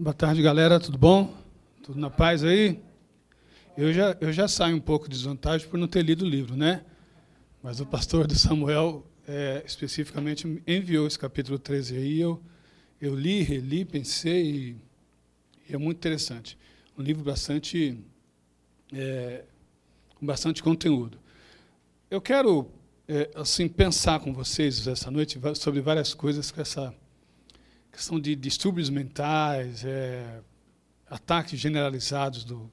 Boa tarde, galera. Tudo bom? Tudo na paz aí? Eu já, eu já saio um pouco de desvantagem por não ter lido o livro, né? Mas o pastor de Samuel é, especificamente enviou esse capítulo 13 aí. Eu, eu li, reli, pensei e, é muito interessante. Um livro bastante é, com bastante conteúdo. Eu quero é, assim pensar com vocês essa noite sobre várias coisas com essa questão de distúrbios mentais, é, ataques generalizados do,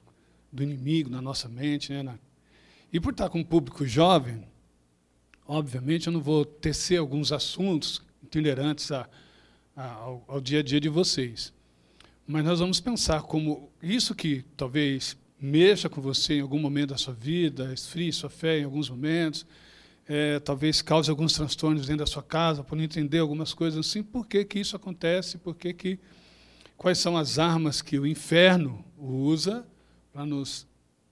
do inimigo na nossa mente, né? Na, e por estar com um público jovem, obviamente eu não vou tecer alguns assuntos itinerantes a, a, ao, ao dia a dia de vocês. Mas nós vamos pensar como isso que talvez mexa com você em algum momento da sua vida, esfrie sua fé em alguns momentos, é, talvez cause alguns transtornos dentro da sua casa, por não entender algumas coisas assim, por que, que isso acontece, por que, que quais são as armas que o inferno usa para nos,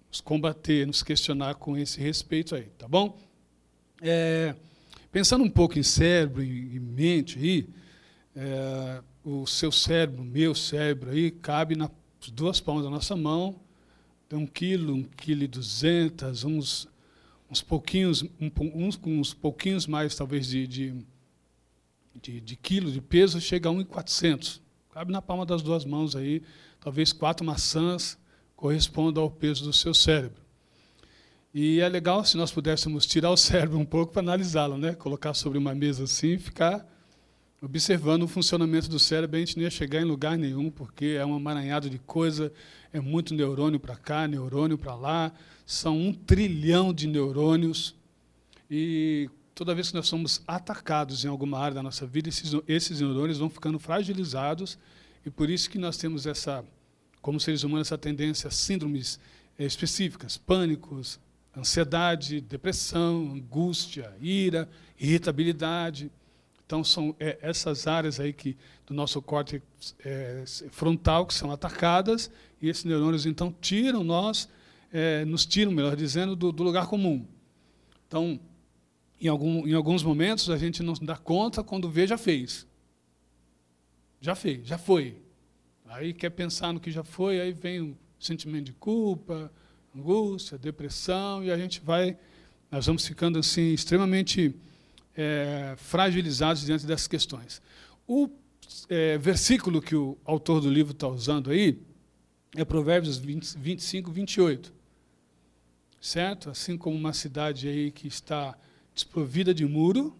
nos, combater, nos questionar com esse respeito aí, tá bom? É, pensando um pouco em cérebro e, mente aí, é, o seu cérebro, o meu cérebro aí, cabe nas duas palmas da nossa mão, tem um quilo, um quilo e duzentas, uns uns pouquinhos, um, uns com uns pouquinhos mais, talvez, de, de, de, de quilo de peso, chega a 1,400. Cabe na palma das duas mãos aí, talvez quatro maçãs correspondam ao peso do seu cérebro. E é legal se nós pudéssemos tirar o cérebro um pouco para analisá-lo, né? colocar sobre uma mesa assim e ficar observando o funcionamento do cérebro, a gente não ia chegar em lugar nenhum, porque é um amaranhado de coisa, é muito neurônio para cá, neurônio para lá, são um trilhão de neurônios, e toda vez que nós somos atacados em alguma área da nossa vida, esses, esses neurônios vão ficando fragilizados, e por isso que nós temos essa, como seres humanos, essa tendência a síndromes eh, específicas, pânicos, ansiedade, depressão, angústia, ira, irritabilidade, então, são é, essas áreas aí que, do nosso córtex é, frontal que são atacadas, e esses neurônios, então, tiram nós, é, nos tiram, melhor dizendo, do, do, lugar comum. Então, em, algum, em alguns momentos, a gente não dá conta quando vê, já fez. Já fez, já foi. Aí quer pensar no que já foi, aí vem o sentimento de culpa, angústia, depressão, e a gente vai, nós vamos ficando assim, extremamente é, fragilizados diante dessas questões. O é, versículo que o autor do livro está usando aí é Provérbios 20, 25, 28. Certo? Assim como uma cidade aí que está desprovida de muro,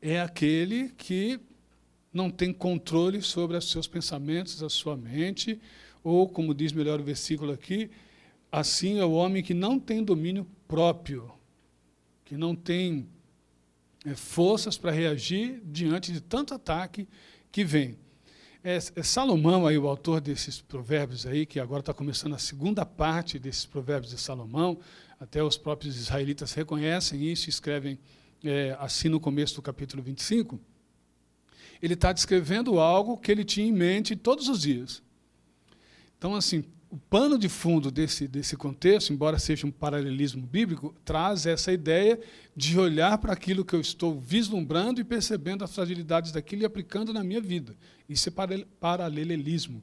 é aquele que não tem controle sobre os seus pensamentos, a sua mente, ou, como diz melhor o versículo aqui, assim é o homem que não tem domínio próprio, que não tem forças para reagir diante de tanto ataque que vem. É, é Salomão, aí, o autor desses provérbios, aí, que agora está começando a segunda parte desses provérbios de Salomão, até os próprios israelitas reconhecem isso e escrevem é, assim no começo do capítulo 25. Ele está descrevendo algo que ele tinha em mente todos os dias. Então, assim, o pano de fundo desse, desse contexto, embora seja um paralelismo bíblico, traz essa ideia de olhar para aquilo que eu estou vislumbrando e percebendo as fragilidades daquilo e aplicando na minha vida. Isso é paralelismo.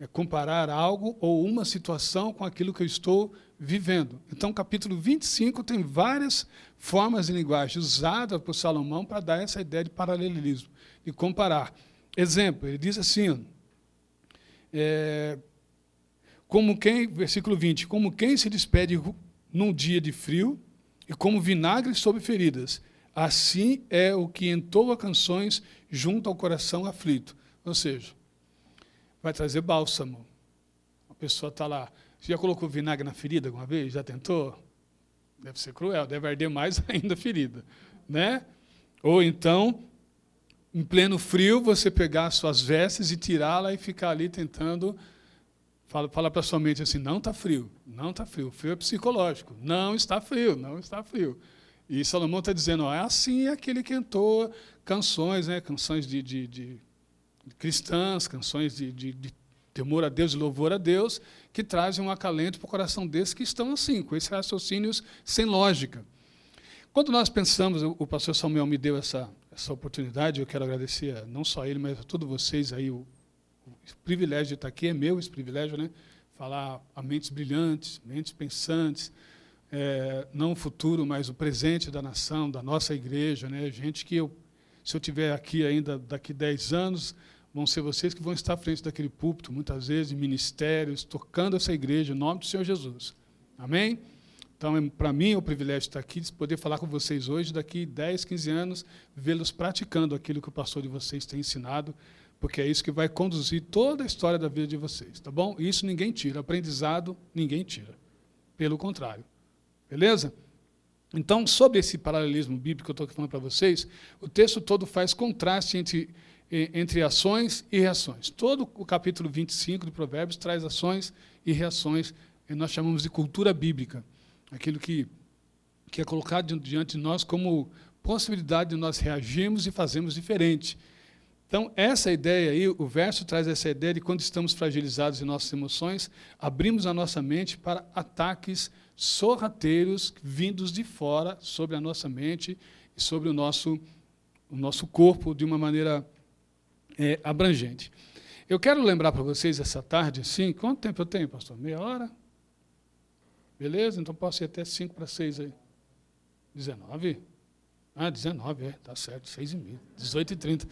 É comparar algo ou uma situação com aquilo que eu estou vivendo. Então, capítulo 25 tem várias formas de linguagem usadas por Salomão para dar essa ideia de paralelismo, de comparar. Exemplo, ele diz assim, é, como quem, versículo 20, como quem se despede num dia de frio e como vinagre sobre feridas. Assim é o que entoa canções junto ao coração aflito. Ou seja, vai trazer bálsamo. A pessoa está lá. Você já colocou vinagre na ferida alguma vez? Já tentou? Deve ser cruel, deve arder mais ainda a ferida. Né? Ou então, em pleno frio, você pegar suas vestes e tirá-la e ficar ali tentando Fala, fala para sua mente assim, não está frio, não está frio. Frio é psicológico. Não está frio, não está frio. E Salomão está dizendo, ó, é assim aquele que cantou canções, né, canções de, de, de cristãs, canções de, de, de, temor a Deus e louvor a Deus, que trazem um acalento para o coração desses que estão assim, com esses raciocínios sem lógica. Quando nós pensamos, o pastor Samuel me deu essa, essa oportunidade, eu quero agradecer não só a ele, mas a todos vocês aí, o, o privilégio de estar aqui, é meu esse privilégio, né? Falar a mentes brilhantes, mentes pensantes, é, não o futuro, mas o presente da nação, da nossa igreja, né? Gente que eu, se eu tiver aqui ainda daqui 10 anos, vão ser vocês que vão estar à frente daquele púlpito, muitas vezes, em ministérios, tocando essa igreja, em nome do Senhor Jesus. Amém? Então, é, para mim, é um privilégio estar aqui, de poder falar com vocês hoje, daqui 10, 15 anos, vê-los praticando aquilo que o pastor de vocês tem ensinado, porque é isso que vai conduzir toda a história da vida de vocês, tá bom? Isso ninguém tira, aprendizado ninguém tira. Pelo contrário. Beleza? Então, sobre esse paralelismo bíblico que eu estou falando para vocês, o texto todo faz contraste entre, entre ações e reações. Todo o capítulo 25 de Provérbios traz ações e reações, e nós chamamos de cultura bíblica. Aquilo que, que é colocado diante de nós como possibilidade de nós reagirmos e fazermos diferente. Então, essa ideia aí, o verso traz essa ideia de quando estamos fragilizados em nossas emoções, abrimos a nossa mente para ataques sorrateiros vindos de fora sobre a nossa mente e sobre o nosso, o nosso corpo de uma maneira é, abrangente. Eu quero lembrar para vocês essa tarde, assim, quanto tempo eu tenho, pastor? Meia hora? Beleza? Então posso ir até 5 para 6 aí. 19? Ah, 19, é, tá certo, 6 e meia. 18 e 30.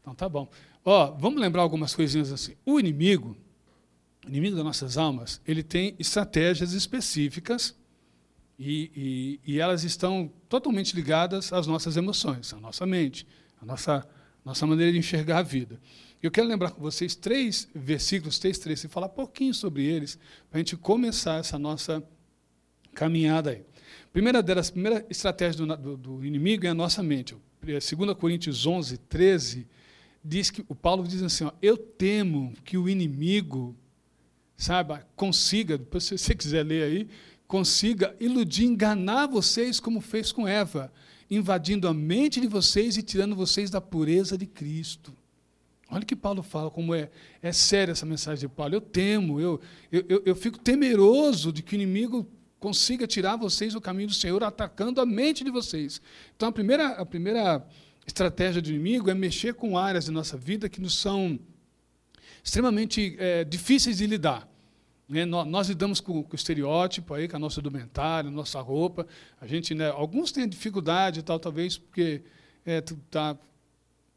Então tá bom. Ó, vamos lembrar algumas coisinhas assim. O inimigo, o inimigo das nossas almas, ele tem estratégias específicas e, e, e elas estão totalmente ligadas às nossas emoções, à nossa mente, à nossa, nossa maneira de enxergar a vida. Eu quero lembrar com vocês três versículos, três três, e falar pouquinho sobre eles, para a gente começar essa nossa caminhada aí. Primeira delas, primeira estratégia do, do, do inimigo é a nossa mente. 2 Coríntios 11, 13, diz que o Paulo diz assim: ó, Eu temo que o inimigo, sabe, consiga, depois se você quiser ler aí, consiga iludir, enganar vocês como fez com Eva, invadindo a mente de vocês e tirando vocês da pureza de Cristo. Olha o que Paulo fala, como é, é séria essa mensagem de Paulo. Eu temo, eu, eu, eu fico temeroso de que o inimigo consiga tirar vocês do caminho do Senhor, atacando a mente de vocês. Então, a primeira, a primeira estratégia do inimigo é mexer com áreas da nossa vida que nos são extremamente é, difíceis de lidar. Né? Nós, nós, lidamos com, com, o estereótipo, aí, com a nossa indumentária, nossa roupa. A gente, né, alguns têm dificuldade, tal, talvez porque está é,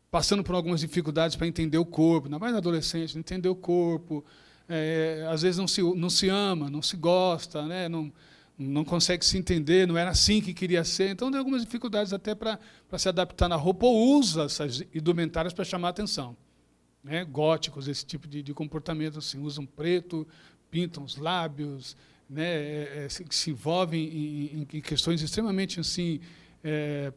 passando por algumas dificuldades para entender o corpo, ainda mais adolescente, entender o corpo. É, às vezes não se, não se ama, não se gosta, né? não, não consegue se entender, não era assim que queria ser. Então, tem algumas dificuldades até para se adaptar na roupa, ou usa essas indumentárias para chamar a atenção. Né? Góticos, esse tipo de, de comportamento, assim, usam preto, pintam os lábios, né? É, é, se, se, envolvem em, em, questões extremamente assim, é,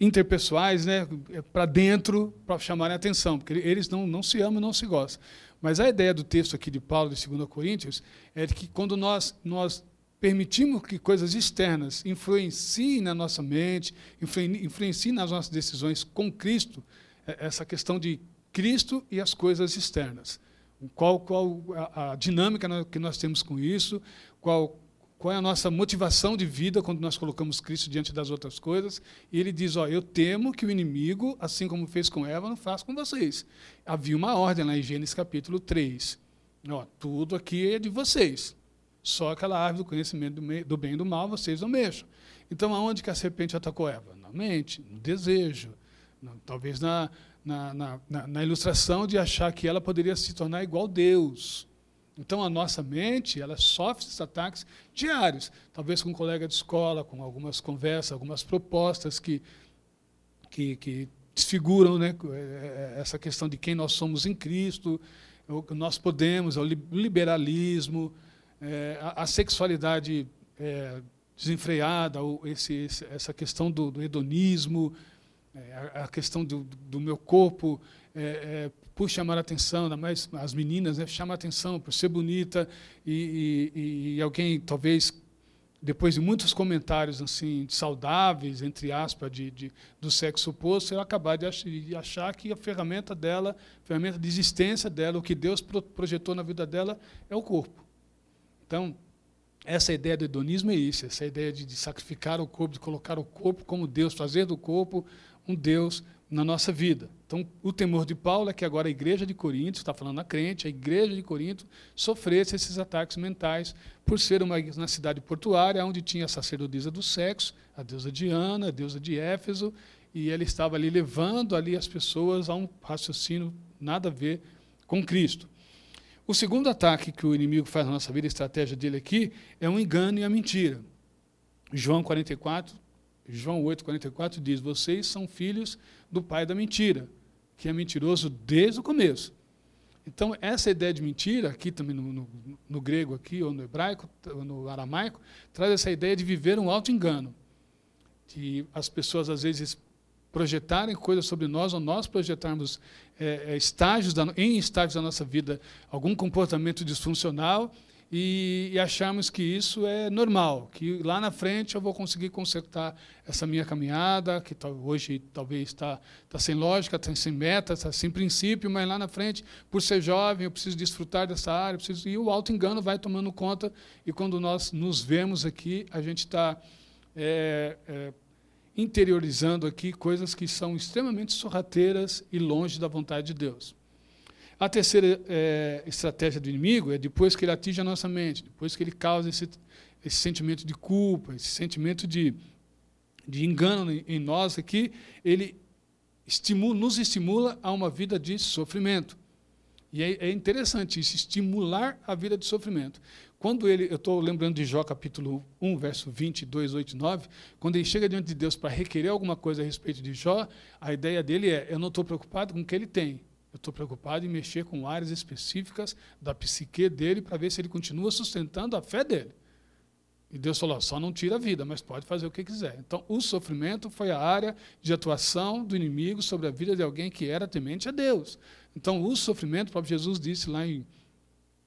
interpessoais, né? É, para dentro, para chamarem a atenção, porque eles não, não se amam, não se gostam. Mas a ideia do texto aqui de Paulo, de 2 Coríntios, é que quando nós, nós permitimos que coisas externas influenciem na nossa mente, influenciem nas nossas decisões com Cristo, é, essa questão de Cristo e as coisas externas. Qual, qual a, a dinâmica que nós temos com isso, qual, qual é a nossa motivação de vida quando nós colocamos Cristo diante das outras coisas. E ele diz: ó, Eu temo que o inimigo, assim como fez com Eva, não faça com vocês. Havia uma ordem lá em Gênesis capítulo 3. Ó, tudo aqui é de vocês. Só aquela árvore do conhecimento do bem e do mal vocês não mexam. Então, aonde que a serpente atacou Eva? Na mente, no desejo, talvez na, na, na, na, ilustração de achar que ela poderia se tornar igual Deus. Então, a nossa mente ela sofre esses ataques diários, talvez com um colega de escola, com algumas conversas, algumas propostas que, que, que desfiguram né, é, é, essa questão de quem nós somos em Cristo, o que nós podemos, o liberalismo, é, a, a, sexualidade é, desenfreada, ou esse, esse, essa questão do, do hedonismo, é, a, a, questão do, do meu corpo é, é, por chamar a atenção, mais as meninas, né, chamar a atenção por ser bonita e, e, e, alguém talvez depois de muitos comentários assim saudáveis entre aspas de, de do sexo oposto, eu acabar de, ach, de, achar que a ferramenta dela, a ferramenta de existência dela, o que Deus pro, projetou na vida dela é o corpo. Então, essa ideia do hedonismo é isso, essa ideia de, de, sacrificar o corpo, de colocar o corpo como Deus, fazer do corpo um Deus na nossa vida. Então, o temor de Paulo é que agora a igreja de Corinto, está falando a crente, a igreja de Corinto, sofresse esses ataques mentais por ser uma, uma cidade portuária, onde tinha a sacerdotisa do sexo, a deusa Diana, a deusa de Éfeso, e ele estava ali levando ali as pessoas a um raciocínio nada a ver com Cristo. O segundo ataque que o inimigo faz na nossa vida, a estratégia dele aqui, é o engano e a mentira. João 44, João 8, 44 diz: Vocês são filhos do pai da mentira, que é mentiroso desde o começo. Então, essa ideia de mentira, aqui também no, no, no grego, aqui, ou no hebraico, ou no aramaico, traz essa ideia de viver um auto-engano. De as pessoas, às vezes, projetarem coisas sobre nós, ou nós projetarmos é, é, estágios da, em estágios da nossa vida algum comportamento disfuncional e, e acharmos que isso é normal, que lá na frente eu vou conseguir consertar essa minha caminhada, que hoje talvez está tá sem lógica, está sem meta, está sem princípio, mas lá na frente, por ser jovem, eu preciso desfrutar dessa área, preciso, e o auto-engano vai tomando conta, e quando nós nos vemos aqui, a gente está é, é, interiorizando aqui coisas que são extremamente sorrateiras e longe da vontade de Deus. A terceira é, estratégia do inimigo é depois que ele atinge a nossa mente, depois que ele causa esse, esse sentimento de culpa, esse sentimento de, de engano em nós aqui, ele estimula, nos estimula a uma vida de sofrimento. E é, é interessante isso, estimular a vida de sofrimento. Quando ele, eu estou lembrando de Jó capítulo 1, verso 22, 8 e 9, quando ele chega diante de Deus para requerer alguma coisa a respeito de Jó, a ideia dele é: eu não estou preocupado com o que ele tem, eu estou preocupado em mexer com áreas específicas da psique dele para ver se ele continua sustentando a fé dele. E Deus falou: só não tira a vida, mas pode fazer o que quiser. Então, o sofrimento foi a área de atuação do inimigo sobre a vida de alguém que era temente a Deus. Então, o sofrimento, o próprio Jesus disse lá em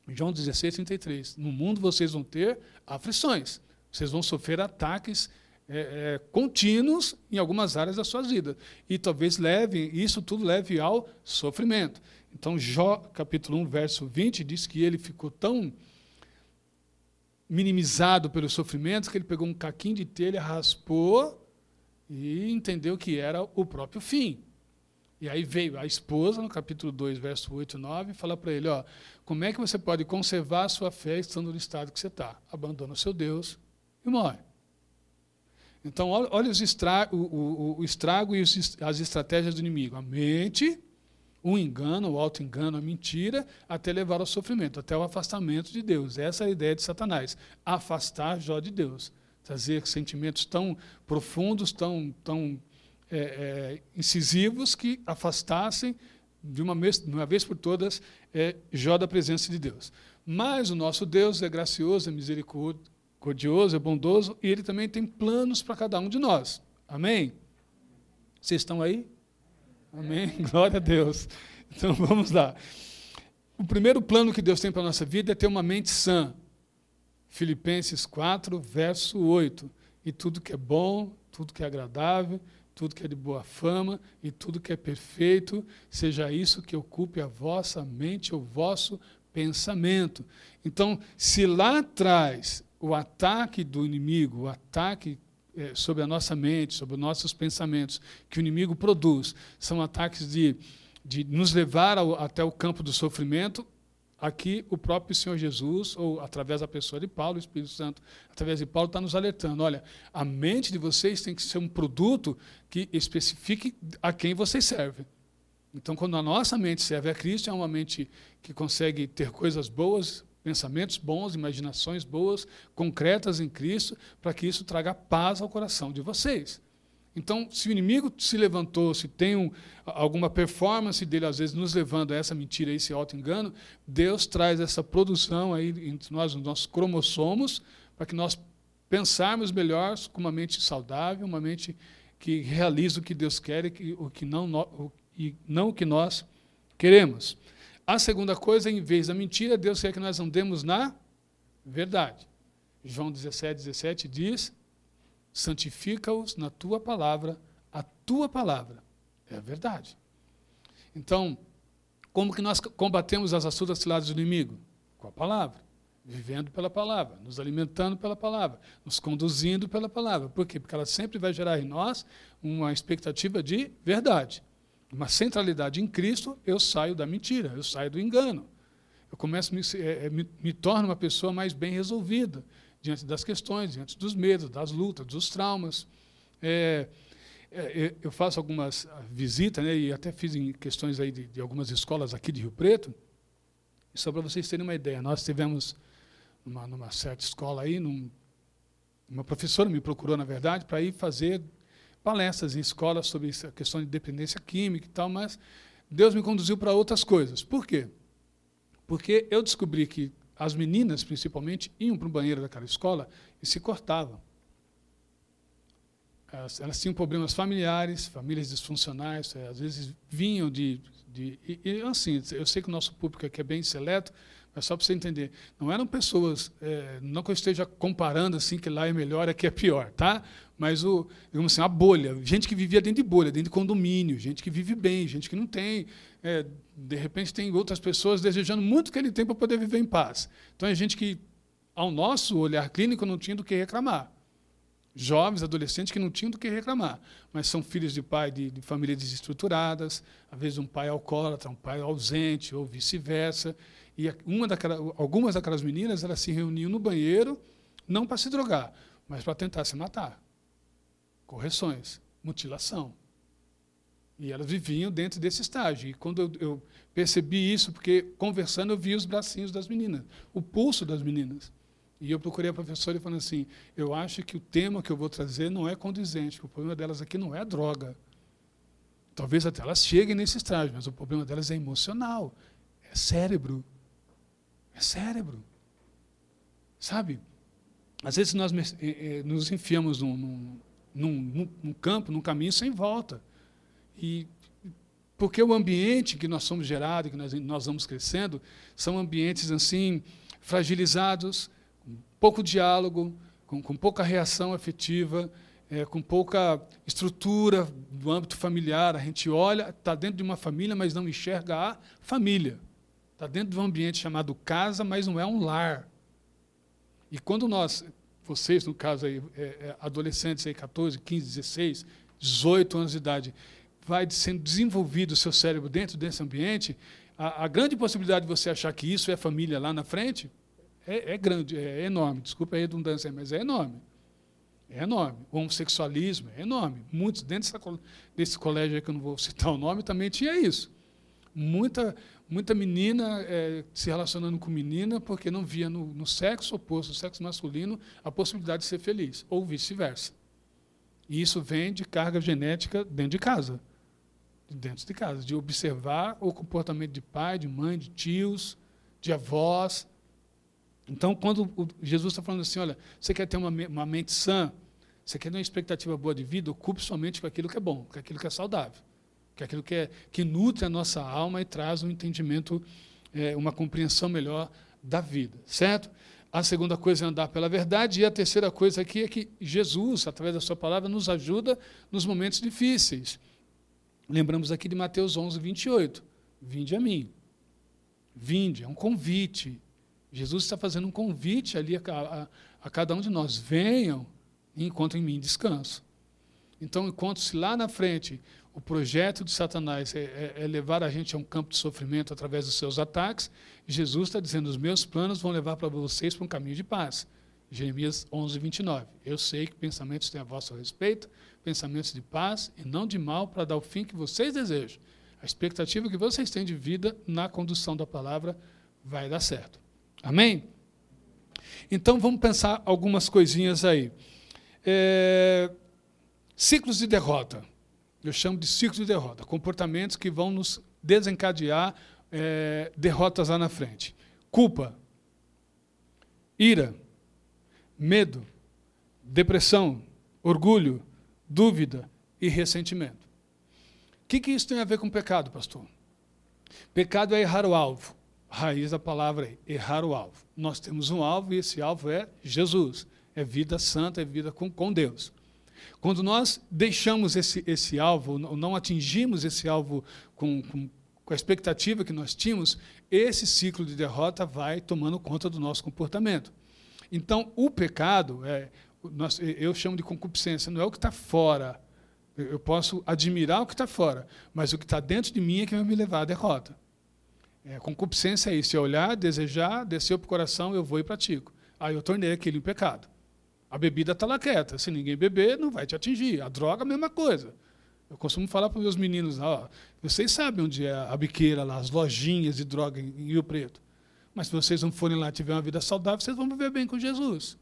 João 16, 33: No mundo vocês vão ter aflições, vocês vão sofrer ataques é, é, contínuos em algumas áreas da sua vida. E talvez leve, isso tudo leve ao sofrimento. Então, Jó, capítulo 1, verso 20, diz que ele ficou tão minimizado pelos sofrimentos que ele pegou um caquinho de telha, raspou e entendeu que era o próprio fim. E aí veio a esposa, no capítulo 2, verso 8 e 9, e fala para ele: ó, como é que você pode conservar a sua fé estando no estado que você está? Abandona o seu Deus e morre. Então, olha os estra o, o, o, estrago e as estratégias do inimigo. A mente, o engano, o auto-engano, a mentira, até levar ao sofrimento, até o afastamento de Deus. Essa é a ideia de Satanás. Afastar Jó de Deus. Trazer sentimentos tão profundos, tão, tão é, é, incisivos, que afastassem, de uma vez, de uma vez por todas, é, Jó da presença de Deus. Mas o nosso Deus é gracioso, é misericordioso, é bondoso, e Ele também tem planos para cada um de nós. Amém? Vocês estão aí? Amém? Glória a Deus. Então vamos lá. O primeiro plano que Deus tem para a nossa vida é ter uma mente sã. Filipenses 4, verso 8. E tudo que é bom, tudo que é agradável, tudo que é de boa fama e tudo que é perfeito, seja isso que ocupe a vossa mente, o vosso pensamento. Então, se lá atrás o ataque do inimigo, o ataque é, sobre a nossa mente, sobre os nossos pensamentos, que o inimigo produz, são ataques de, de nos levar ao, até o campo do sofrimento. Aqui, o próprio Senhor Jesus, ou através da pessoa de Paulo, o Espírito Santo, através de Paulo, está nos alertando: olha, a mente de vocês tem que ser um produto que especifique a quem vocês servem. Então, quando a nossa mente serve a Cristo, é uma mente que consegue ter coisas boas, pensamentos bons, imaginações boas, concretas em Cristo, para que isso traga paz ao coração de vocês. Então, se o inimigo se levantou, se tem um, alguma performance dele, às vezes, nos levando a essa mentira, a esse auto-engano, Deus traz essa produção aí entre nós, os nossos cromossomos, para que nós pensarmos melhor com uma mente saudável, uma mente que realiza o que Deus quer e, que, o que não, o, e não o que nós queremos. A segunda coisa, em vez da mentira, Deus quer que nós andemos na verdade. João 17, 17 diz: santifica-os na tua palavra, a tua palavra é a verdade. Então, como que nós combatemos as astutas ciladas do inimigo? Com a palavra. vivendo pela palavra, nos alimentando pela palavra, nos conduzindo pela palavra. Por quê? Porque ela sempre vai gerar em nós uma expectativa de verdade. Uma centralidade em Cristo, eu saio da mentira, eu saio do engano. Eu começo me, é, me, me torno uma pessoa mais bem resolvida diante das questões, diante dos medos, das lutas, dos traumas. É, é, eu faço algumas visitas, né, e até fiz em questões aí de, de algumas escolas aqui de Rio Preto, só para vocês terem uma ideia, nós tivemos numa, numa certa escola aí, num, uma professora me procurou, na verdade, para ir fazer palestras em escolas sobre a questão de dependência química e tal, mas Deus me conduziu para outras coisas. Por quê? Porque eu descobri que as meninas, principalmente, iam para o banheiro daquela escola e se cortavam. Elas, elas tinham problemas familiares, famílias disfuncionais, é, às vezes vinham de. de e, e, assim, eu sei que o nosso público aqui é bem seleto, mas só para você entender, não eram pessoas, é, não que eu esteja comparando assim que lá é melhor, aqui é pior, tá? Mas o, digamos assim, a bolha, gente que vivia dentro de bolha, dentro de condomínio, gente que vive bem, gente que não tem, é, de repente tem outras pessoas desejando muito que ele tem para poder viver em paz. Então é gente que, ao nosso olhar clínico, não tinha do que reclamar. Jovens, adolescentes que não tinham do que reclamar, mas são filhos de pai de, de famílias desestruturadas, às vezes um pai alcoólatra, um pai ausente, ou vice-versa. E uma daquelas, algumas daquelas meninas elas se reuniam no banheiro, não para se drogar, mas para tentar se matar. Correções, mutilação. E elas viviam dentro desse estágio. E quando eu, eu percebi isso, porque conversando eu vi os bracinhos das meninas, o pulso das meninas. E eu procurei a professora e falei assim: eu acho que o tema que eu vou trazer não é condizente, o problema delas aqui não é droga. Talvez até elas cheguem nesse estágio, mas o problema delas é emocional, é cérebro. É cérebro. Sabe? Às vezes nós eh, eh, nos enfiamos num, num, num, num campo, num caminho sem volta. E porque o ambiente que nós somos gerados, que nós, nós vamos crescendo, são ambientes assim fragilizados, com pouco diálogo, com, com pouca reação afetiva, é, com pouca estrutura do âmbito familiar. A gente olha, está dentro de uma família, mas não enxerga a família. Está dentro de um ambiente chamado casa, mas não é um lar. E quando nós, vocês, no caso, aí, é, é, adolescentes, aí, 14, 15, 16, 18 anos de idade, vai sendo desenvolvido o seu cérebro dentro desse ambiente, a, a, grande possibilidade de você achar que isso é família lá na frente é, é grande, é, é enorme. Desculpa a redundância, mas é enorme. É enorme. O homossexualismo é enorme. Muitos dentro dessa, desse colégio que eu não vou citar o nome também tinha isso. Muita, muita menina é, se relacionando com menina porque não via no, no sexo oposto, no sexo masculino, a possibilidade de ser feliz, ou vice-versa. E isso vem de carga genética dentro de casa. Dentro de casa, de observar o comportamento de pai, de mãe, de tios, de avós. Então, quando Jesus está falando assim, olha, você quer ter uma, uma mente sã, você quer ter uma expectativa boa de vida, ocupe somente com aquilo que é bom, com aquilo que é saudável que é aquilo que, é, que nutre a nossa alma e traz um entendimento, é, uma compreensão melhor da vida, certo? A segunda coisa é andar pela verdade, e a terceira coisa aqui é que Jesus, através da Sua palavra, nos ajuda nos momentos difíceis. Lembramos aqui de Mateus 11, 28. Vinde a mim. Vinde, é um convite. Jesus está fazendo um convite ali a, a, a cada um de nós. Venham e encontrem em mim descanso. Então, enquanto se lá na frente o projeto de Satanás é, é, é, levar a gente a um campo de sofrimento através dos seus ataques. Jesus está dizendo: os meus planos vão levar para vocês para um caminho de paz. Jeremias 11, 29. Eu sei que pensamentos têm a vosso respeito, pensamentos de paz e não de mal, para dar o fim que vocês desejam. A expectativa que vocês têm de vida na condução da palavra vai dar certo. Amém? Então vamos pensar algumas coisinhas aí. É, ciclos de derrota eu chamo de ciclo de derrota, comportamentos que vão nos desencadear é, derrotas lá na frente. Culpa, ira, medo, depressão, orgulho, dúvida e ressentimento. O que, que isso tem a ver com pecado, pastor? Pecado é errar o alvo. raiz da palavra errar o alvo. Nós temos um alvo e esse alvo é Jesus. É vida santa, é vida com, com Deus. Quando nós deixamos esse, esse alvo, não atingimos esse alvo com, com, com a expectativa que nós tínhamos, esse ciclo de derrota vai tomando conta do nosso comportamento. Então, o pecado, é, nós, eu chamo de concupiscência, não é o que está fora. Eu posso admirar o que está fora, mas o que está dentro de mim é que vai me levar à derrota. É, concupiscência é isso, é olhar, desejar, desceu para o coração, eu vou e pratico. Aí eu tornei aquilo em pecado. A bebida está lá quieta. Se ninguém beber, não vai te atingir. A droga, a mesma coisa. Eu costumo falar para os meus meninos, ó, vocês sabem onde é a biqueira lá, as lojinhas de droga em Rio Preto. Mas se vocês não forem lá e tiverem uma vida saudável, vocês vão viver bem com Jesus.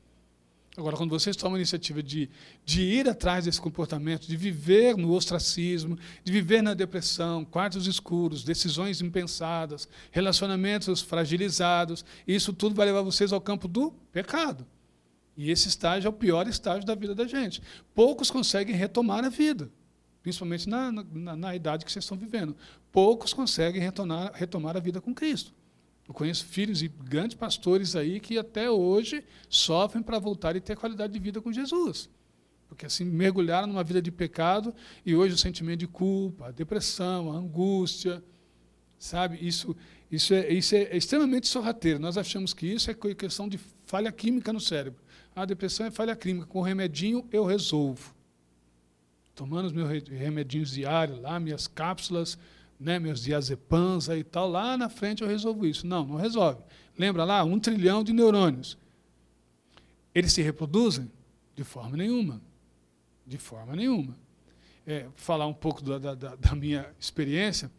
Agora, quando vocês tomam a iniciativa de, de ir atrás desse comportamento, de viver no ostracismo, de viver na depressão, quartos escuros, decisões impensadas, relacionamentos fragilizados, isso tudo vai levar vocês ao campo do pecado. E esse estágio é o pior estágio da vida da gente. Poucos conseguem retomar a vida, principalmente na, na, na idade que vocês estão vivendo. Poucos conseguem retomar, retomar a vida com Cristo. Eu conheço filhos e grandes pastores aí que até hoje sofrem para voltar e ter qualidade de vida com Jesus. Porque assim mergulharam numa vida de pecado e hoje o sentimento de culpa, a depressão, a angústia, sabe? Isso, isso, é, isso é extremamente sorrateiro. Nós achamos que isso é questão de falha química no cérebro. A depressão é falha química. Com remedinho eu resolvo. Tomando os meus remedinhos diários lá, minhas cápsulas, né, meus diazepams e tal, lá na frente eu resolvo isso. Não, não resolve. Lembra lá, um trilhão de neurônios. Eles se reproduzem? De forma nenhuma. De forma nenhuma. É, falar um pouco da, da, da minha experiência.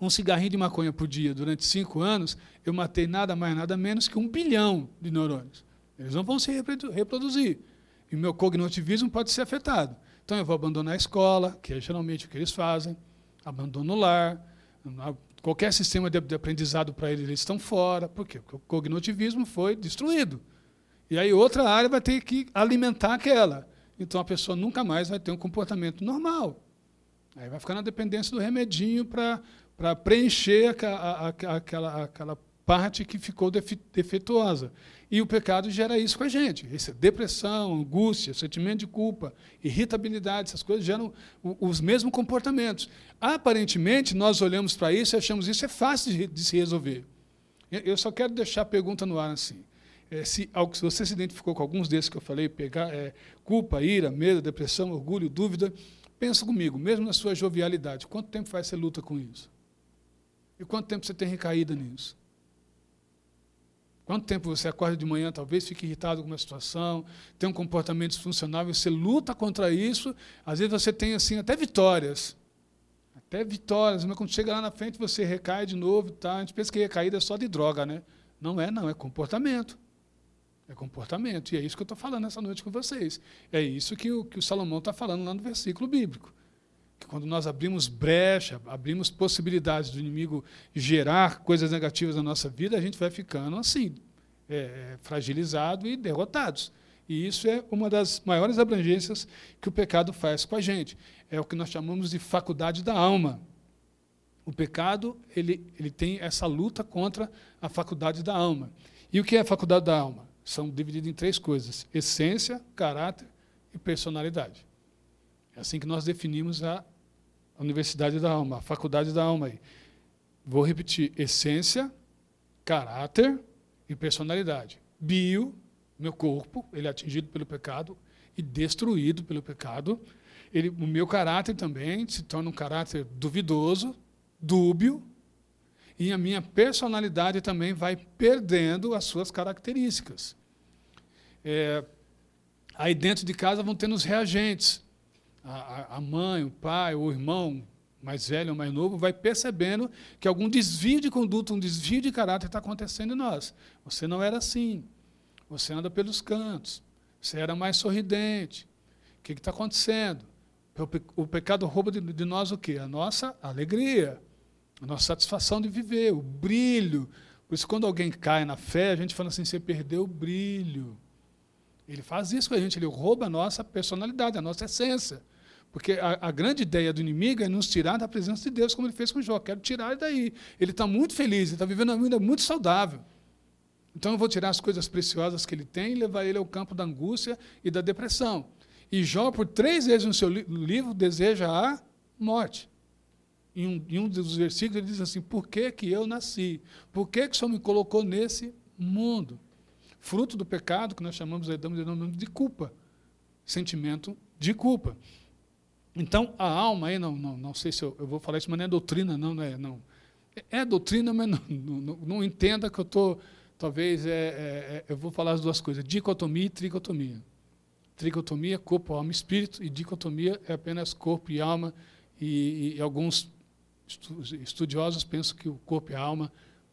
Um cigarrinho de maconha por dia durante cinco anos, eu matei nada mais, nada menos que um bilhão de neurônios. Eles não vão se reproduzir. E o meu cognitivismo pode ser afetado. Então eu vou abandonar a escola, que é geralmente o que eles fazem abandono o lar, qualquer sistema de, aprendizado para eles, eles estão fora. Por quê? Porque o cognitivismo foi destruído. E aí outra área vai ter que alimentar aquela. Então a pessoa nunca mais vai ter um comportamento normal. Aí vai ficar na dependência do remedinho para preencher aquela, aquela parte que ficou defeituosa. E o pecado gera isso com a gente. Essa depressão, angústia, sentimento de culpa, irritabilidade, essas coisas geram os mesmos comportamentos. Aparentemente, nós olhamos para isso e achamos isso é fácil de, de se resolver. Eu só quero deixar a pergunta no ar assim. É, se, se, você se identificou com alguns desses que eu falei, pegar, é, culpa, ira, medo, depressão, orgulho, dúvida, pensa comigo, mesmo na sua jovialidade, quanto tempo faz você luta com isso? E quanto tempo você tem recaída nisso? Quanto tempo você acorda de manhã, talvez fique irritado com uma situação, tem um comportamento disfuncional, você luta contra isso, às vezes você tem assim até vitórias. Até vitórias, mas quando chega lá na frente você recai de novo, tá? A gente pensa que recaída é só de droga, né? Não é, não, é comportamento. É comportamento. E é isso que eu estou falando essa noite com vocês. É isso que o, que o Salomão está falando lá no versículo bíblico. Quando nós abrimos brecha, abrimos possibilidades do inimigo gerar coisas negativas na nossa vida, a gente vai ficando assim, é, é, fragilizado e derrotados. E isso é uma das maiores abrangências que o pecado faz com a gente. É o que nós chamamos de faculdade da alma. O pecado ele, ele tem essa luta contra a faculdade da alma. E o que é a faculdade da alma? São divididas em três coisas: essência, caráter e personalidade. É assim que nós definimos a Universidade da Alma, a Faculdade da Alma. Aí. Vou repetir: essência, caráter e personalidade. Bio, meu corpo, ele é atingido pelo pecado e destruído pelo pecado. Ele, o meu caráter também se torna um caráter duvidoso, dúbio, e a minha personalidade também vai perdendo as suas características. É, aí dentro de casa vão tendo os reagentes a, a mãe, o pai, o irmão mais velho ou mais novo vai percebendo que algum desvio de conduta, um desvio de caráter está acontecendo em nós. Você não era assim. Você anda pelos cantos. Você era mais sorridente. O que está acontecendo? O pecado rouba de, nós o quê? A nossa alegria, a nossa satisfação de viver, o brilho. Por isso, quando alguém cai na fé, a gente fala assim: você perdeu o brilho. Ele faz isso com a gente, ele rouba a nossa personalidade, a nossa essência. Porque a, a, grande ideia do inimigo é nos tirar da presença de Deus, como ele fez com Jó. Quero tirar ele daí. Ele está muito feliz, ele está vivendo uma vida muito saudável. Então eu vou tirar as coisas preciosas que ele tem e levar ele ao campo da angústia e da depressão. E Jó, por três vezes no seu livro, deseja a morte. em um, em um dos versículos, ele diz assim: Por que, que eu nasci? Por que, que o Senhor me colocou nesse mundo? Fruto do pecado, que nós chamamos de culpa. Sentimento de culpa. Então, a alma, aí não, não, não sei se eu, eu vou falar isso, mas não é doutrina, não, não é. Não. É, é doutrina, mas não, não, não entenda que eu estou. Talvez é, é, é, eu vou falar as duas coisas: dicotomia e tricotomia. Tricotomia, corpo, alma espírito, e dicotomia é apenas corpo e alma, e, e alguns estudiosos pensam que o corpo e a alma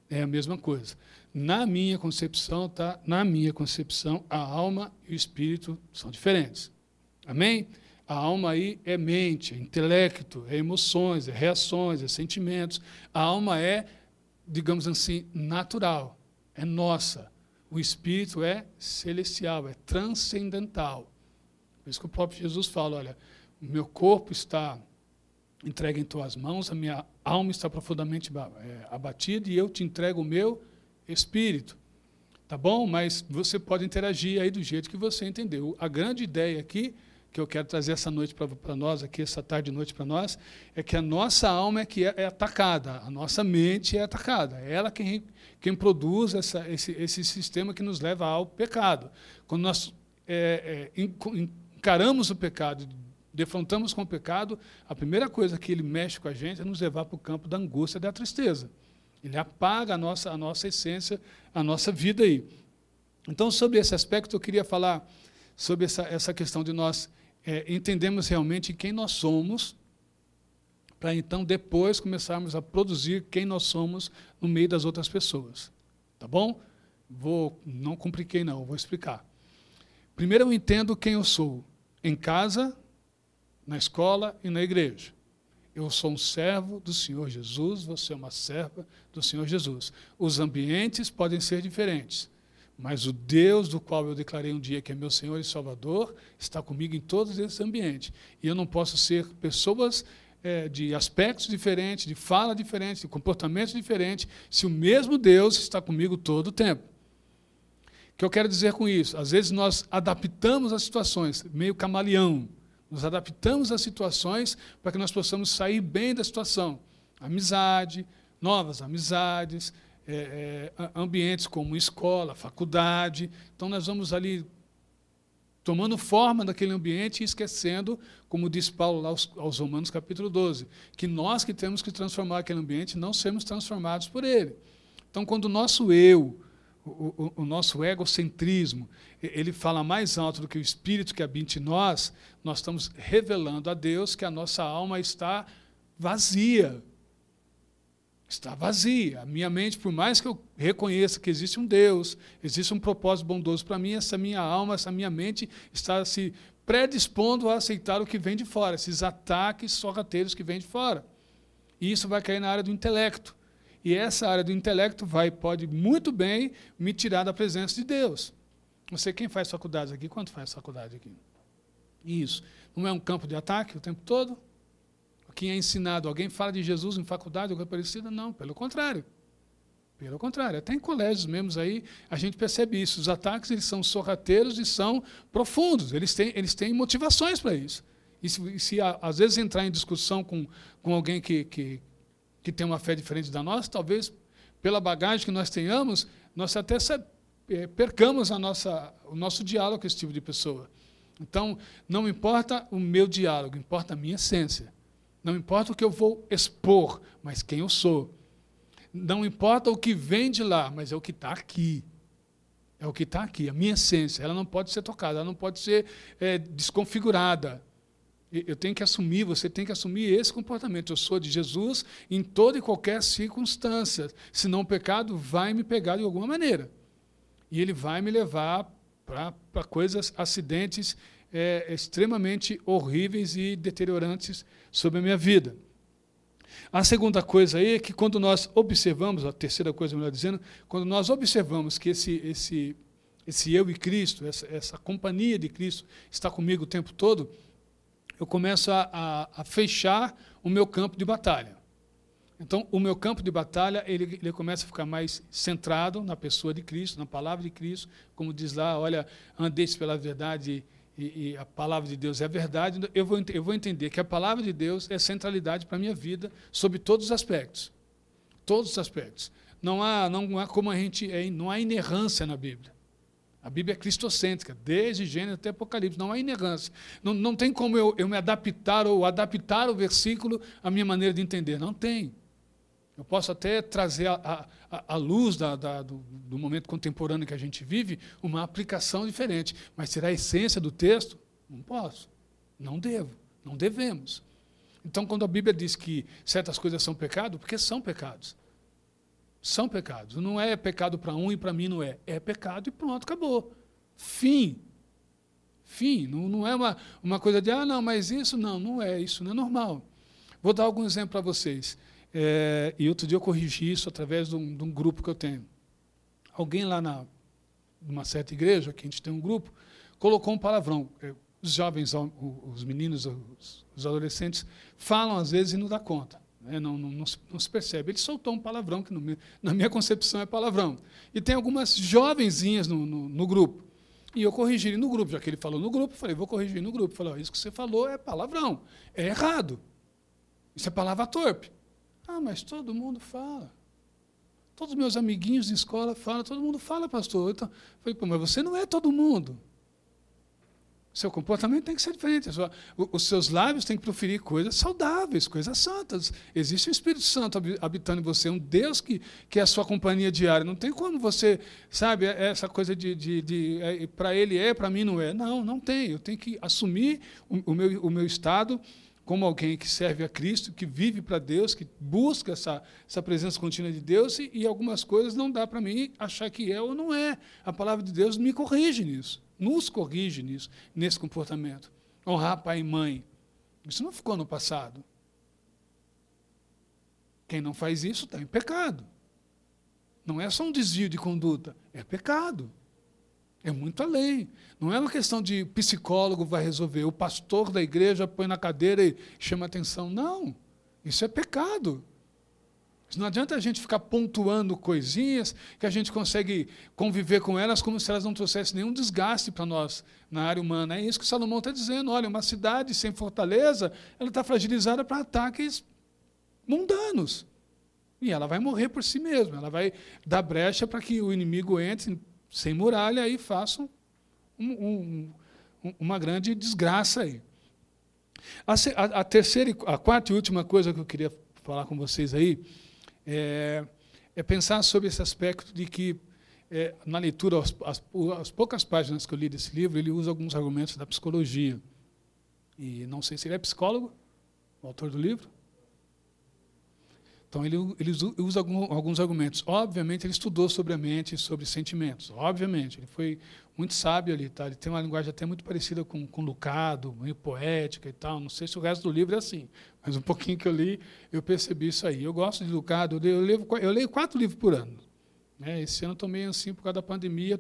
é a mesma coisa. Na minha concepção, tá? Na minha concepção, a alma e o espírito são diferentes. Amém? A alma aí é mente, é intelecto, é emoções, é reações, é sentimentos. A alma é, digamos assim, natural, é nossa. O espírito é celestial, é transcendental. Por isso que o próprio Jesus fala: olha, o meu corpo está entregue em tuas mãos, a minha alma está profundamente é, abatida e eu te entrego o meu espírito. Tá bom? Mas você pode interagir aí do jeito que você entendeu. A grande ideia aqui que eu quero trazer essa noite para nós, aqui, essa tarde e noite para nós, é que a nossa alma é que é, é, atacada, a nossa mente é atacada. É ela quem, quem produz essa, esse, esse sistema que nos leva ao pecado. Quando nós é, é, encaramos o pecado, defrontamos com o pecado, a primeira coisa que ele mexe com a gente é nos levar para o campo da angústia e da tristeza. Ele apaga a nossa, a nossa essência, a nossa vida aí. Então, sobre esse aspecto, eu queria falar sobre essa, essa questão de nós é, entendemos realmente quem nós somos, para então depois começarmos a produzir quem nós somos no meio das outras pessoas. Tá bom? Vou, não compliquei não, vou explicar. Primeiro eu entendo quem eu sou em casa, na escola e na igreja. Eu sou um servo do Senhor Jesus, você é uma serva do Senhor Jesus. Os ambientes podem ser diferentes. Mas o Deus do qual eu declarei um dia que é meu Senhor e Salvador está comigo em todos esses ambientes. E eu não posso ser pessoas é, de aspectos diferentes, de fala diferente, de comportamentos diferentes, se o mesmo Deus está comigo todo o tempo. O que eu quero dizer com isso? Às vezes nós adaptamos as situações, meio camaleão. Nos adaptamos às situações para que nós possamos sair bem da situação. Amizade, novas amizades, é, é, ambientes como escola, faculdade. Então, nós vamos ali tomando forma daquele ambiente e esquecendo, como diz Paulo lá aos, aos Romanos, capítulo 12, que nós que temos que transformar aquele ambiente, não sermos transformados por ele. Então, quando o nosso eu, o, o, o, nosso egocentrismo, ele fala mais alto do que o espírito que habita em nós, nós estamos revelando a Deus que a nossa alma está vazia, está vazia. A minha mente, por mais que eu reconheça que existe um Deus, existe um propósito bondoso para mim, essa minha alma, essa minha mente está se predispondo a aceitar o que vem de fora, esses ataques sorrateiros que vêm de fora. E isso vai cair na área do intelecto. E essa área do intelecto vai pode muito bem me tirar da presença de Deus. Você quem faz faculdade aqui? Quanto faz faculdade aqui? Isso. Não é um campo de ataque o tempo todo? Quem é ensinado, alguém fala de Jesus em faculdade coisa parecida? Não, pelo contrário. Pelo contrário, até em colégios mesmo aí a gente percebe isso. Os ataques eles são sorrateiros e são profundos. Eles têm, eles têm motivações para isso. E se, se às vezes entrar em discussão com, com alguém que, que, que tem uma fé diferente da nossa, talvez pela bagagem que nós tenhamos, nós até é, percamos a nossa, o nosso diálogo com esse tipo de pessoa. Então, não importa o meu diálogo, importa a minha essência. Não importa o que eu vou expor, mas quem eu sou. Não importa o que vem de lá, mas é o que está aqui. É o que está aqui, a minha essência. Ela não pode ser tocada, ela não pode ser é, desconfigurada. Eu tenho que assumir, você tem que assumir esse comportamento. Eu sou de Jesus em toda e qualquer circunstância. Senão o pecado vai me pegar de alguma maneira. E ele vai me levar para coisas, acidentes é, extremamente horríveis e deteriorantes sobre a minha vida. A segunda coisa aí é que quando nós observamos, a terceira coisa, melhor dizendo, quando nós observamos que esse, esse, esse eu e Cristo, essa, essa companhia de Cristo está comigo o tempo todo, eu começo a, a, a fechar o meu campo de batalha. Então, o meu campo de batalha, ele, ele começa a ficar mais centrado na pessoa de Cristo, na palavra de Cristo, como diz lá, olha, andeis pela verdade e, e, a palavra de Deus é a verdade, eu vou, eu vou entender que a palavra de Deus é centralidade para a minha vida, sob todos os aspectos. Todos os aspectos. Não há, não há como a gente. É, não há inerrância na Bíblia. A Bíblia é cristocêntrica, desde Gênesis até Apocalipse, não há inerrância. Não, não tem como eu, eu me adaptar ou adaptar o versículo à minha maneira de entender. Não tem. Eu posso até trazer à, luz da, da, do, do, momento contemporâneo que a gente vive uma aplicação diferente, mas tirar a essência do texto, não posso, não devo, não devemos. Então, quando a Bíblia diz que certas coisas são pecado, porque são pecados. São pecados. Não é pecado para um e para mim não é. É pecado e pronto, acabou. Fim. Fim. Não, não é uma, uma coisa de, ah, não, mas isso não, não é, isso não é normal. Vou dar algum exemplo para vocês. É, e outro dia eu corrigi isso através de um, de um, grupo que eu tenho. Alguém lá na numa certa igreja, que a gente tem um grupo, colocou um palavrão. É, os jovens, os meninos, os, adolescentes falam às vezes e não dá conta. Né? Não, não, não, se, não, se, percebe. Ele soltou um palavrão, que na minha concepção é palavrão. E tem algumas jovenzinhas no, no, no grupo. E eu corrigi no grupo, já que ele falou no grupo, eu falei, vou corrigir no grupo. Falei, oh, isso que você falou é palavrão, é errado. Isso é palavra torpe. Ah, mas todo mundo fala. Todos os meus amiguinhos de escola falam, todo mundo fala, pastor. Então, eu falei, Pô, mas você não é todo mundo. Seu comportamento tem que ser diferente. Os seus lábios têm que proferir coisas saudáveis, coisas santas. Existe um Espírito Santo habitando em você, um Deus que, que é a sua companhia diária. Não tem como você, sabe, é, essa coisa de. de, de é, para ele é, para mim não é. Não, não tem. Eu tenho que assumir o, o meu, o meu estado como alguém que serve a Cristo, que vive para Deus, que busca essa, essa presença contínua de Deus, e, e algumas coisas não dá para mim achar que é ou não é. A palavra de Deus me corrige nisso, nos corrige nisso, nesse comportamento. Honrar pai e mãe. Isso não ficou no passado. Quem não faz isso está em pecado. Não é só um desvio de conduta, é pecado. É muito além. Não é uma questão de psicólogo vai resolver, o pastor da igreja põe na cadeira e chama atenção. Não. Isso é pecado. Não adianta a gente ficar pontuando coisinhas que a gente consegue conviver com elas como se elas não trouxessem nenhum desgaste para nós na área humana. É isso que Salomão está dizendo. Olha, uma cidade sem fortaleza, ela está fragilizada para ataques mundanos. E ela vai morrer por si mesma. Ela vai dar brecha para que o inimigo entre sem muralha e façam um, um, uma grande desgraça aí. A, a, a, terceira, a quarta e última coisa que eu queria falar com vocês aí é, é pensar sobre esse aspecto de que é, na leitura, as, as, as, poucas páginas que eu li desse livro, ele usa alguns argumentos da psicologia. E não sei se ele é psicólogo, o autor do livro, então, ele, ele usa alguns argumentos. Obviamente, ele estudou sobre a mente e sobre sentimentos. Obviamente, ele foi muito sábio ali. Tá? Ele tem uma linguagem até muito parecida com, com Lucado, meio poética e tal. Não sei se o resto do livro é assim, mas um pouquinho que eu li, eu percebi isso aí. Eu gosto de Lucado, eu leio, eu leio, quatro livros por ano. Né? Esse ano eu assim por causa da pandemia,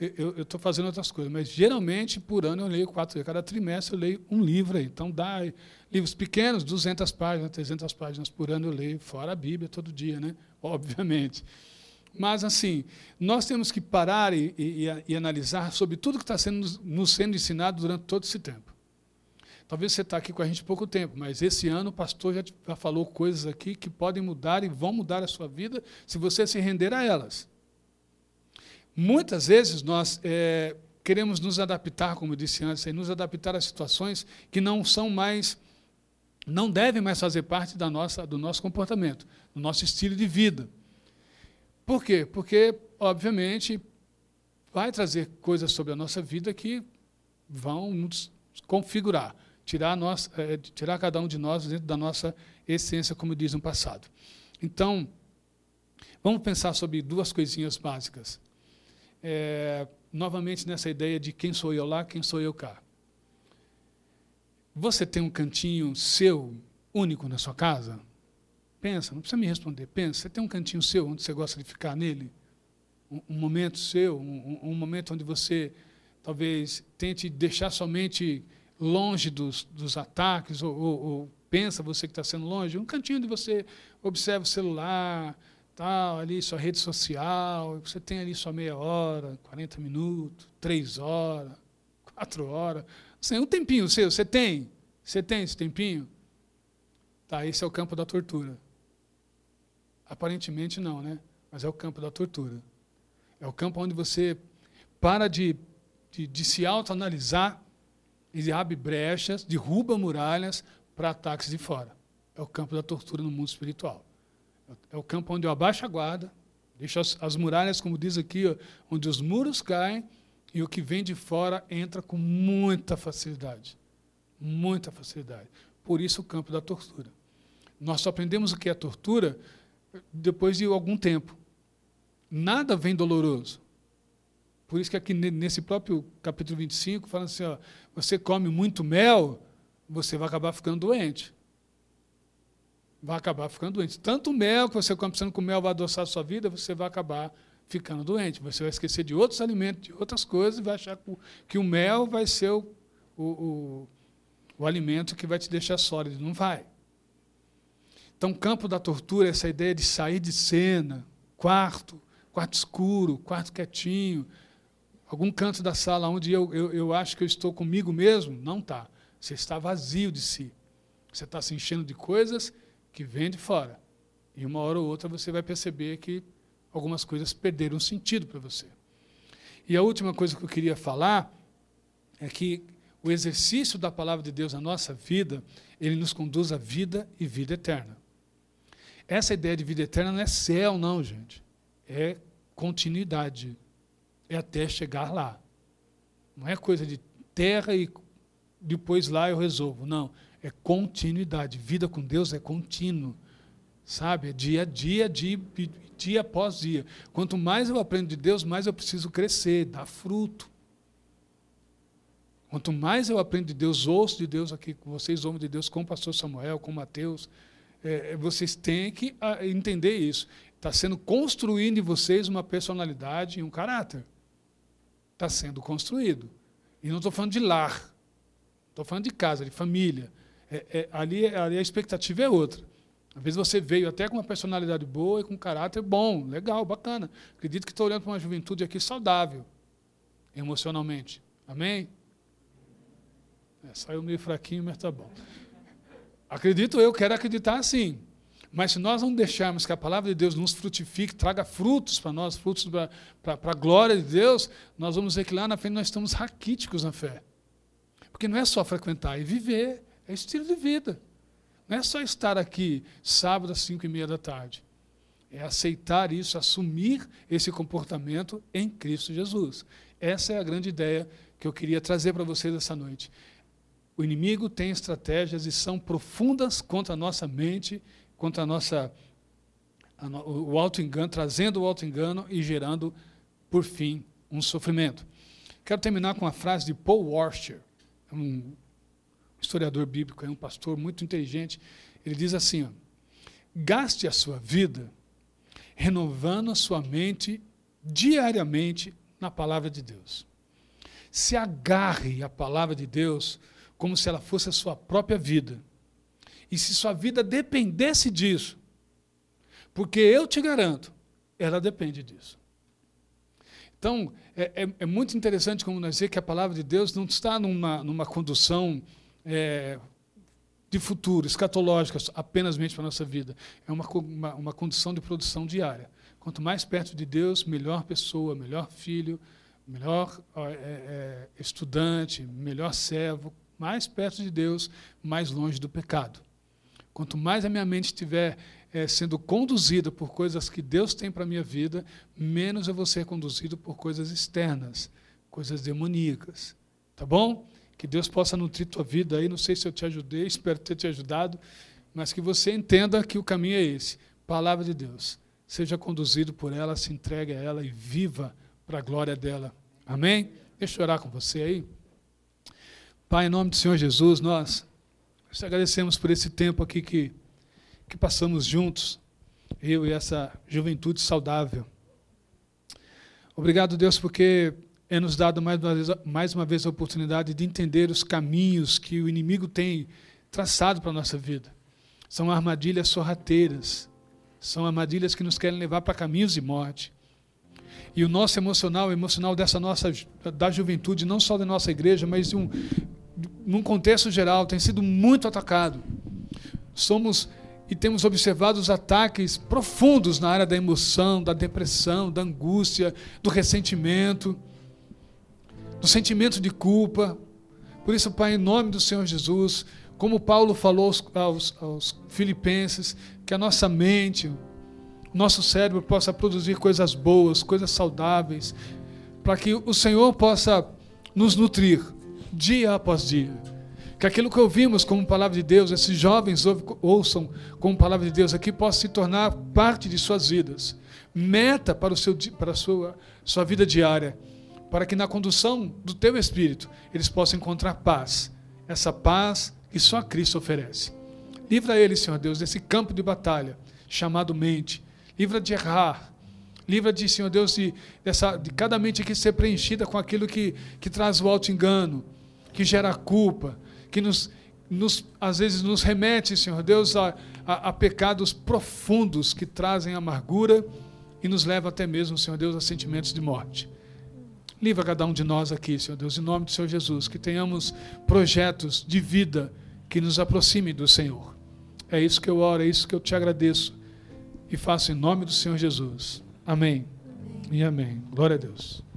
eu estou fazendo outras coisas, mas geralmente por ano eu leio quatro, cada trimestre eu leio um livro aí. Então dá livros pequenos, 200 páginas, 300 páginas por ano eu leio, fora a Bíblia todo dia, né? Obviamente. Mas assim, nós temos que parar e, e, e analisar sobre tudo que está sendo, nos sendo ensinado durante todo esse tempo. Talvez você está aqui com a gente pouco tempo, mas esse ano o pastor já, já falou coisas aqui que podem mudar e vão mudar a sua vida se você se render a elas. Muitas vezes nós é, queremos nos adaptar, como eu disse antes, nos adaptar a situações que não são mais, não devem mais fazer parte da nossa, do nosso comportamento, do nosso estilo de vida. Por quê? Porque, obviamente, vai trazer coisas sobre a nossa vida que vão nos configurar, tirar, nós, é, tirar cada um de nós dentro da nossa essência, como diz no passado. Então, vamos pensar sobre duas coisinhas básicas é, novamente nessa ideia de quem sou eu lá, quem sou eu cá. Você tem um cantinho seu, único na sua casa? Pensa, não precisa me responder. Pensa, você tem um cantinho seu onde você gosta de ficar nele? Um, um momento seu, um, um, momento onde você talvez tente deixar somente longe dos, dos ataques, ou, ou, ou pensa você que está sendo longe, um cantinho onde você observa o celular, tal, ali sua rede social, você tem ali só meia hora, 40 minutos, três horas, quatro horas. Assim, um tempinho seu, você tem? Você tem esse tempinho? Tá, esse é o campo da tortura. Aparentemente não, né? Mas é o campo da tortura. É o campo onde você para de, de, de se autoanalisar e abre brechas, derruba muralhas para ataques de fora. É o campo da tortura no mundo espiritual. É o campo onde eu abaixo a guarda, deixo as, as muralhas, como diz aqui, ó, onde os muros caem e o que vem de fora entra com muita facilidade. Muita facilidade. Por isso o campo da tortura. Nós só aprendemos o que é tortura depois de algum tempo. Nada vem doloroso. Por isso que aqui nesse próprio capítulo 25 fala assim, ó, você come muito mel, você vai acabar ficando doente. Vai acabar ficando doente. Tanto mel que você come pensando que o mel vai adoçar a sua vida, você vai acabar ficando doente. Você vai esquecer de outros alimentos, de outras coisas, e vai achar que o mel vai ser o, o, o, o alimento que vai te deixar sólido. Não vai. Então, campo da tortura é essa ideia de sair de cena, quarto, quarto escuro, quarto quietinho, algum canto da sala onde eu, eu, eu acho que eu estou comigo mesmo. Não está. Você está vazio de si. Você está se enchendo de coisas que vêm de fora. E uma hora ou outra você vai perceber que algumas coisas perderam sentido para você. E a última coisa que eu queria falar é que o exercício da palavra de Deus na nossa vida, ele nos conduz à vida e vida eterna. Essa ideia de vida eterna não é céu, não, gente. É continuidade. É até chegar lá. Não é coisa de terra e depois lá eu resolvo. Não. É continuidade. Vida com Deus é contínuo. Sabe? É dia a dia, dia, dia após dia. Quanto mais eu aprendo de Deus, mais eu preciso crescer, dar fruto. Quanto mais eu aprendo de Deus, ouço de Deus aqui com vocês, ouço de Deus com o pastor Samuel, com o Mateus, é, é, vocês têm que ah, entender isso. Está sendo construído em vocês uma personalidade e um caráter. Está sendo construído. E não estou falando de lar. Estou falando de casa, de família. É, é, ali, ali a expectativa é outra. Às vezes você veio até com uma personalidade boa e com um caráter bom, legal, bacana. Acredito que estou olhando para uma juventude aqui saudável, emocionalmente. Amém? É, saiu meio fraquinho, mas está bom. Acredito eu, quero acreditar assim. Mas se nós não deixarmos que a palavra de Deus nos frutifique, traga frutos para nós, frutos para a glória de Deus, nós vamos ver que lá na frente nós estamos raquíticos na fé. Porque não é só frequentar e viver, é estilo de vida. Não é só estar aqui sábado às cinco e meia da tarde. É aceitar isso, assumir esse comportamento em Cristo Jesus. Essa é a grande ideia que eu queria trazer para vocês essa noite. O inimigo tem estratégias e são profundas contra a nossa mente, contra a nossa a no, o auto-engano, trazendo o auto-engano e gerando, por fim, um sofrimento. Quero terminar com a frase de Paul Washer, um historiador bíblico, é um pastor muito inteligente. Ele diz assim: ó, gaste a sua vida renovando a sua mente diariamente na palavra de Deus. Se agarre à palavra de Deus como se ela fosse a sua própria vida. E se sua vida dependesse disso, porque eu te garanto, ela depende disso. Então, é, é, é muito interessante como nós vemos que a palavra de Deus não está numa, numa condução é, de futuro, escatológica, apenas para a nossa vida. É uma, uma, uma condição de produção diária. Quanto mais perto de Deus, melhor pessoa, melhor filho, melhor é, é, estudante, melhor servo, mais perto de Deus, mais longe do pecado. Quanto mais a minha mente estiver é, sendo conduzida por coisas que Deus tem para a minha vida, menos eu vou ser conduzido por coisas externas, coisas demoníacas. Tá bom? Que Deus possa nutrir tua vida aí. Não sei se eu te ajudei, espero ter te ajudado, mas que você entenda que o caminho é esse. Palavra de Deus. Seja conduzido por ela, se entregue a ela e viva para a glória dela. Amém? Deixa eu orar com você aí. Pai, em nome do Senhor Jesus, nós te agradecemos por esse tempo aqui que, que passamos juntos, eu e essa juventude saudável. Obrigado, Deus, porque é nos dado mais uma, vez, mais uma vez a oportunidade de entender os caminhos que o inimigo tem traçado para a nossa vida. São armadilhas sorrateiras, são armadilhas que nos querem levar para caminhos de morte. E o nosso emocional, o emocional dessa nossa da juventude, não só da nossa igreja, mas de um, num contexto geral, tem sido muito atacado. Somos e temos observado os ataques profundos na área da emoção, da depressão, da angústia, do ressentimento, do sentimento de culpa. Por isso, Pai, em nome do Senhor Jesus, como Paulo falou aos, aos, aos filipenses, que a nossa mente, o nosso cérebro possa produzir coisas boas, coisas saudáveis, para que o Senhor possa nos nutrir dia após dia. Que aquilo que ouvimos como palavra de Deus, esses jovens ouçam como palavra de Deus aqui, possa se tornar parte de suas vidas. Meta para, o seu, para a sua, sua vida diária. Para que na condução do teu espírito eles possam encontrar paz. Essa paz que só Cristo oferece. Livra eles, Senhor Deus, desse campo de batalha chamado mente. Livra de errar. Livra de, Senhor Deus, de, dessa, de cada mente aqui ser preenchida com aquilo que, que traz o auto-engano, que gera culpa, que nos, nos, às vezes nos remete, Senhor Deus, a, a, a pecados profundos que trazem amargura e nos leva até mesmo, Senhor Deus, a sentimentos de morte. Livra cada um de nós aqui, Senhor Deus, em nome do Senhor Jesus, que tenhamos projetos de vida que nos aproximem do Senhor. É isso que eu oro, é isso que eu te agradeço e faço em nome do Senhor Jesus. Amém, amém. e amém. Glória a Deus.